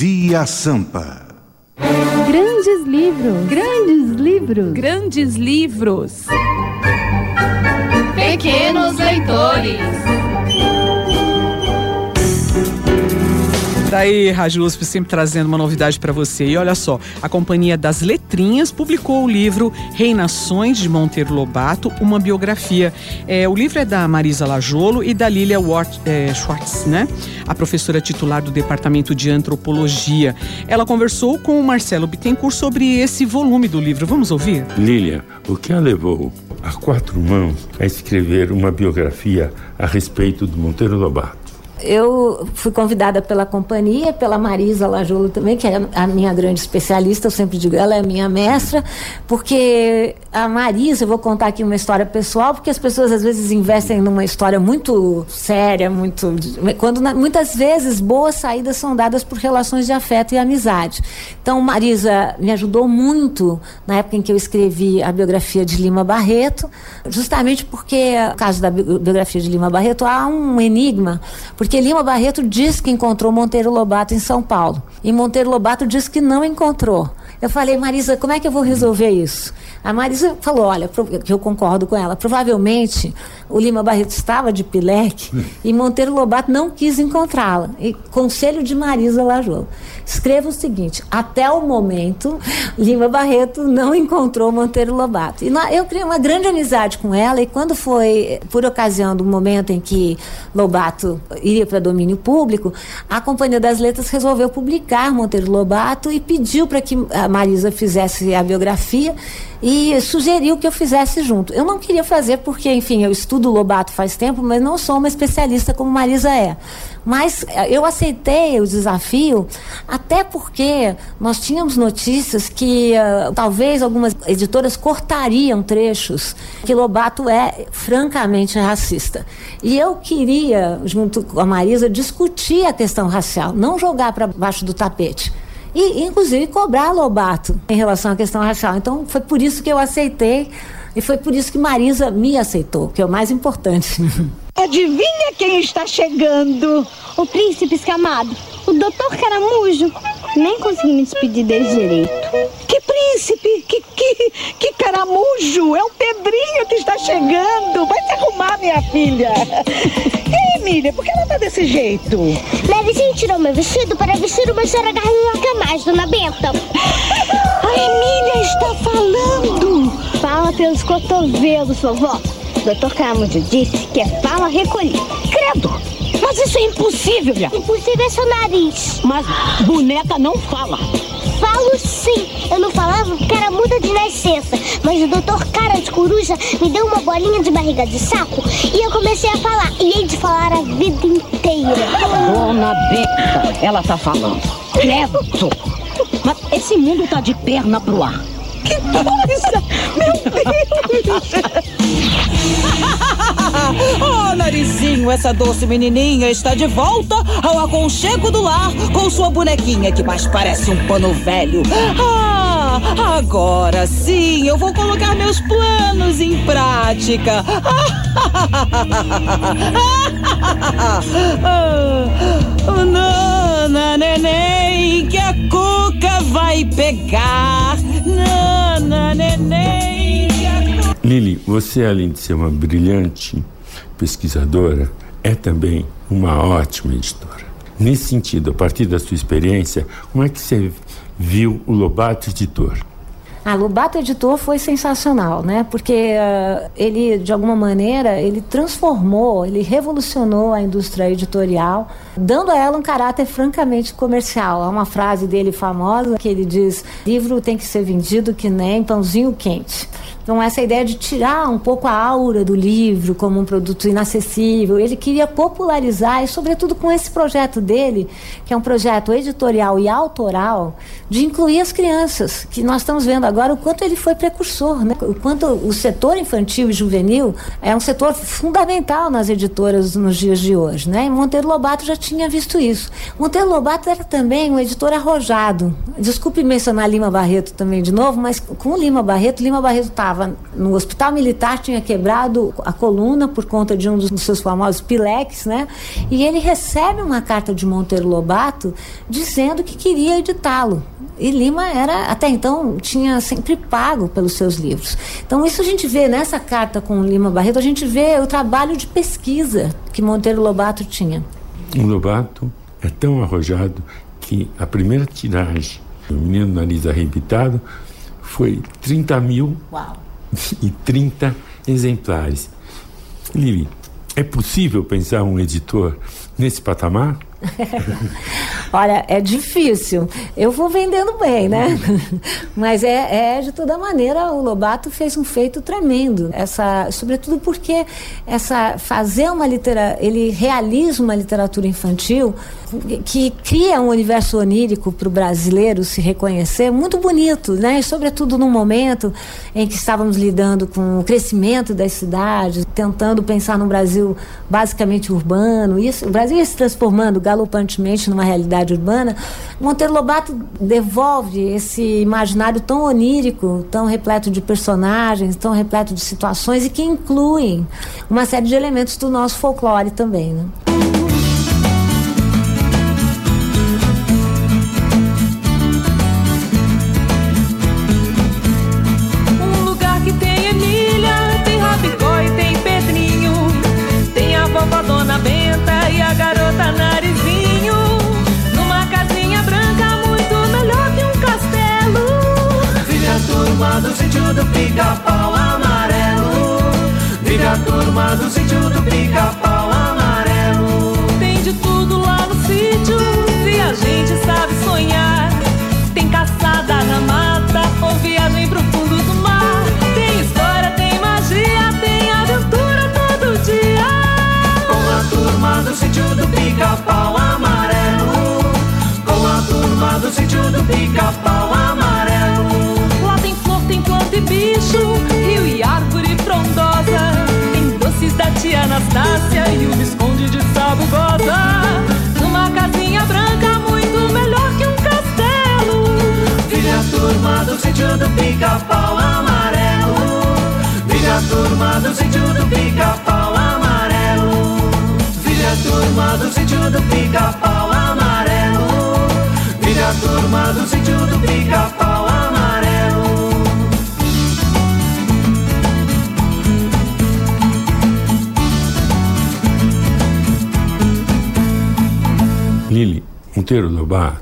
Via Sampa. Grandes livros. Grandes livros. Grandes livros. Pequenos leitores. Daí, Rádio USP sempre trazendo uma novidade para você. E olha só, a Companhia das Letrinhas publicou o livro Reinações de Monteiro Lobato, uma biografia. É, o livro é da Marisa Lajolo e da Lilia Wart, é, Schwartz, né? A professora titular do Departamento de Antropologia. Ela conversou com o Marcelo Bittencourt sobre esse volume do livro. Vamos ouvir? Lilia, o que a levou a quatro mãos a escrever uma biografia a respeito do Monteiro Lobato? Eu fui convidada pela companhia, pela Marisa Lajolo também, que é a minha grande especialista, eu sempre digo, ela é minha mestra, porque a Marisa, eu vou contar aqui uma história pessoal, porque as pessoas às vezes investem numa história muito séria, muito. quando muitas vezes boas saídas são dadas por relações de afeto e amizade. Então, Marisa me ajudou muito na época em que eu escrevi a biografia de Lima Barreto, justamente porque, no caso da biografia de Lima Barreto, há um enigma, porque porque Lima Barreto diz que encontrou Monteiro Lobato em São Paulo. E Monteiro Lobato diz que não encontrou. Eu falei, Marisa, como é que eu vou resolver isso? A Marisa falou, olha, que eu concordo com ela, provavelmente o Lima Barreto estava de pileque e Monteiro Lobato não quis encontrá-la. E conselho de Marisa Lajolo. Escreva o seguinte, até o momento, Lima Barreto não encontrou Monteiro Lobato. E eu criei uma grande amizade com ela e quando foi, por ocasião do momento em que Lobato iria para domínio público, a Companhia das Letras resolveu publicar Monteiro Lobato e pediu para que Marisa fizesse a biografia e sugeriu que eu fizesse junto. Eu não queria fazer porque, enfim, eu estudo Lobato faz tempo, mas não sou uma especialista como Marisa é. Mas eh, eu aceitei o desafio, até porque nós tínhamos notícias que uh, talvez algumas editoras cortariam trechos que Lobato é francamente racista. E eu queria, junto com a Marisa, discutir a questão racial, não jogar para baixo do tapete e inclusive cobrar Lobato em relação à questão racial. Então foi por isso que eu aceitei e foi por isso que Marisa me aceitou, que é o mais importante. Adivinha quem está chegando? O príncipe escamado, o doutor Caramujo. Nem consegui me despedir dele direito. Que príncipe? Que, que, que caramujo? É o Pedrinho que está chegando. Vai se arrumar, minha filha. Ei, Emília, por que ela tá desse jeito? Minha vizinha tirou meu vestido para vestir uma senhora garranca mais, dona Benta. A Emília está falando. Fala pelos cotovelos, vovó. Doutor Caramujo disse que é fala recolhida. Credo! Mas isso é impossível, minha. Impossível é seu nariz. Mas boneca não fala. Porque era muda de nascença. Mas o doutor Cara de Coruja me deu uma bolinha de barriga de sapo e eu comecei a falar. E hei de falar a vida inteira. Dona Beca, ela tá falando. Credo. Mas esse mundo tá de perna pro ar. Que coisa! Meu Deus! oh, narizinho, essa doce menininha está de volta ao aconchego do lar com sua bonequinha que mais parece um pano velho. Ah, agora sim eu vou colocar meus planos em prática. nana, neném, que a cuca vai pegar. Nana, neném. Lili, você além de ser uma brilhante pesquisadora, é também uma ótima editora. Nesse sentido, a partir da sua experiência, como é que você viu o Lobato Editor? A Lobato Editor foi sensacional, né? Porque uh, ele, de alguma maneira, ele transformou, ele revolucionou a indústria editorial, dando a ela um caráter francamente comercial. Há uma frase dele famosa que ele diz: livro tem que ser vendido que nem pãozinho quente. Então, essa ideia de tirar um pouco a aura do livro como um produto inacessível, ele queria popularizar, e sobretudo com esse projeto dele, que é um projeto editorial e autoral, de incluir as crianças, que nós estamos vendo agora o quanto ele foi precursor, né? o quanto o setor infantil e juvenil é um setor fundamental nas editoras nos dias de hoje. Né? E Monteiro Lobato já tinha visto isso. Monteiro Lobato era também um editor arrojado. Desculpe mencionar Lima Barreto também de novo, mas com Lima Barreto, Lima Barreto estava estava no hospital militar, tinha quebrado a coluna por conta de um dos seus famosos pileques, né? E ele recebe uma carta de Monteiro Lobato dizendo que queria editá-lo. E Lima era, até então, tinha sempre pago pelos seus livros. Então, isso a gente vê nessa carta com Lima Barreto, a gente vê o trabalho de pesquisa que Monteiro Lobato tinha. O Lobato é tão arrojado que a primeira tiragem do Menino Nariz Arrebitado foi 30 mil Uau. E 30 exemplares. Lili, é possível pensar um editor nesse patamar? Olha, é difícil. Eu vou vendendo bem, né? Mas é, é, de toda maneira o Lobato fez um feito tremendo. Essa, sobretudo porque essa fazer uma literatura, ele realiza uma literatura infantil que cria um universo onírico para o brasileiro se reconhecer muito bonito, né? E sobretudo num momento em que estávamos lidando com o crescimento das cidades, tentando pensar num Brasil basicamente urbano. Isso, o Brasil ia se transformando galopantemente numa realidade urbana, Monteiro Lobato devolve esse imaginário tão onírico, tão repleto de personagens, tão repleto de situações e que incluem uma série de elementos do nosso folclore também. Né? Benta e a garota Narizinho. Turma do sítio do pica-pau amarelo. Vive a turma do sítio do pica-pau amarelo. Tem de tudo lá no sítio, se a gente sabe sonhar. Tem caçada na mata ou sítio do pica-pau amarelo. Vive a turma do sítio do pica-pau amarelo. Vive a turma do sítio do pica-pau amarelo. Vive a turma do sítio do pica-pau amarelo. Lili, Monteiro Lobato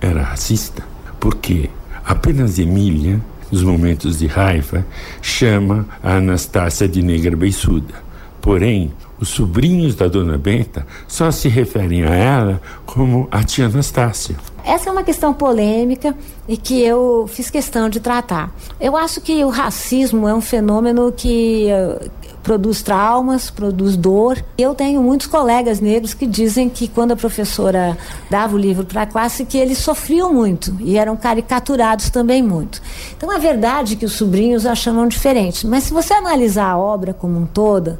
era racista porque apenas Emília, nos momentos de raiva, chama a Anastácia de negra beiçuda. Porém, os sobrinhos da dona Benta só se referem a ela como a tia Anastácia. Essa é uma questão polêmica e que eu fiz questão de tratar. Eu acho que o racismo é um fenômeno que produz traumas, produz dor. Eu tenho muitos colegas negros que dizem que quando a professora dava o livro para a classe que eles sofriam muito e eram caricaturados também muito. Então a verdade é que os sobrinhos a chamam diferente, mas se você analisar a obra como um todo,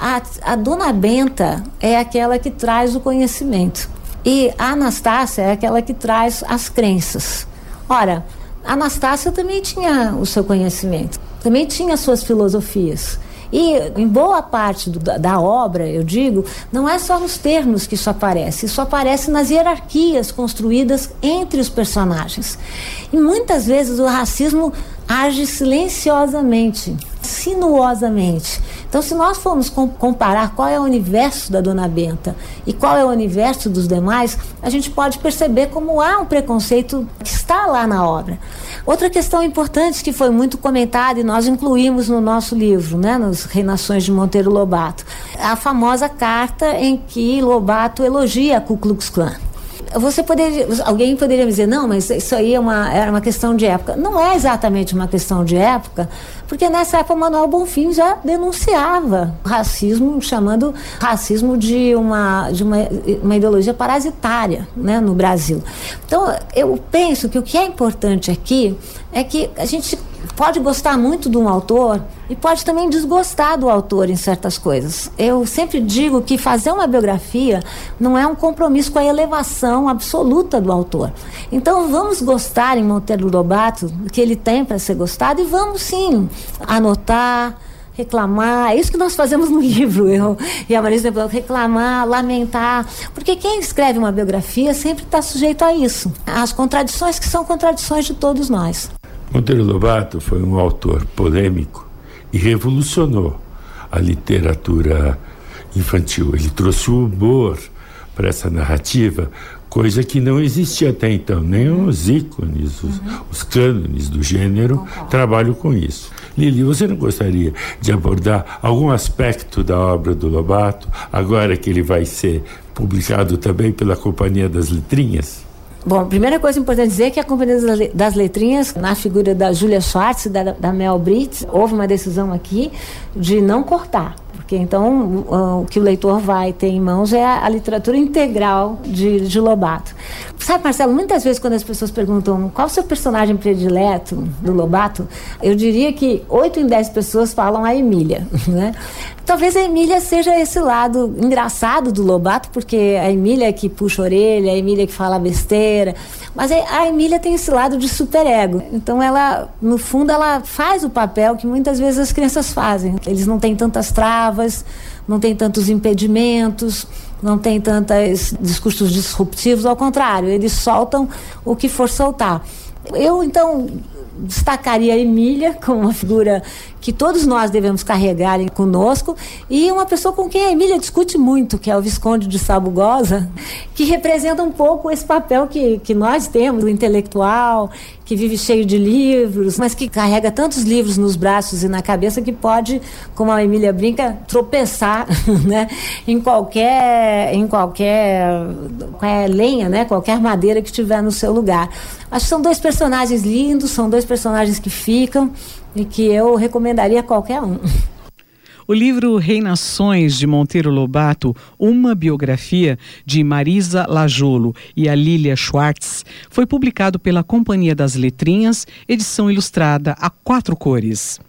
a, a dona Benta é aquela que traz o conhecimento. E a Anastácia é aquela que traz as crenças. Ora, a Anastácia também tinha o seu conhecimento, também tinha suas filosofias. E em boa parte do, da, da, obra, eu digo, não é só nos termos que isso aparece, isso aparece nas hierarquias construídas entre os personagens. E muitas vezes o racismo age silenciosamente, sinuosamente. Então, se nós formos com, comparar qual é o universo da Dona Benta e qual é o universo dos demais, a gente pode perceber como há um preconceito que está lá na obra. Outra questão importante que foi muito comentada e nós incluímos no nosso livro, né, nos Reinações de Monteiro Lobato, a famosa carta em que Lobato elogia a Ku Klux Klan você poderia, alguém poderia dizer, não, mas isso aí é uma, era uma questão de época. Não é exatamente uma questão de época, porque nessa época o Manuel Bonfim já denunciava racismo, chamando racismo de uma, de uma, uma ideologia parasitária né, no Brasil. Então, eu penso que o que é importante aqui é que a gente pode gostar muito de um autor e pode também desgostar do autor em certas coisas. Eu sempre digo que fazer uma biografia não é um compromisso com a elevação absoluta do autor. Então vamos gostar em Monteiro Lobato do que ele tem para ser gostado e vamos sim anotar, reclamar. É isso que nós fazemos no livro, eu e a Marisa reclamar, lamentar. Porque quem escreve uma biografia sempre está sujeito a isso. As contradições que são contradições de todos nós. Monteiro Lobato foi um autor polêmico e revolucionou a literatura infantil. Ele trouxe o humor para essa narrativa, coisa que não existia até então. Nem os ícones, os, uhum. os cânones do gênero trabalham com isso. Lili, você não gostaria de abordar algum aspecto da obra do Lobato, agora que ele vai ser publicado também pela Companhia das Letrinhas? Bom, a primeira coisa importante dizer é que a Companhia das Letrinhas, na figura da Julia Schwartz e da, da Mel Brits, houve uma decisão aqui de não cortar. Porque então o que o leitor vai ter em mãos é a, literatura integral de, de, Lobato. Sabe, Marcelo, muitas vezes quando as pessoas perguntam qual o seu personagem predileto do Lobato, eu diria que 8 em 10 pessoas falam a Emília. Né? Talvez a Emília seja esse lado engraçado do Lobato, porque a Emília é que puxa a orelha, a Emília é que fala besteira, mas a Emília tem esse lado de superego. Então ela, no fundo, ela faz o papel que muitas vezes as crianças fazem. Eles não têm tantas travas, não têm tantos impedimentos, não tem tantos discursos disruptivos, ao contrário, eles soltam o que for soltar. Eu, então, destacaria a Emília como uma figura que todos nós devemos carregar conosco e uma pessoa com quem a Emília discute muito, que é o Visconde de Sabugosa, que representa um pouco esse papel que, que nós temos, o intelectual, que vive cheio de livros, mas que carrega tantos livros nos braços e na cabeça que pode, como a Emília brinca, tropeçar né, em qualquer em qualquer, qualquer lenha, né, qualquer madeira que tiver no seu lugar. Acho que são dois personagens lindos, são dois personagens que ficam e que eu recomendaria a qualquer um. O livro Reinações de Monteiro Lobato, uma biografia de Marisa Lajolo e a Lilia Schwartz, foi publicado pela Companhia das Letrinhas, edição ilustrada a quatro cores.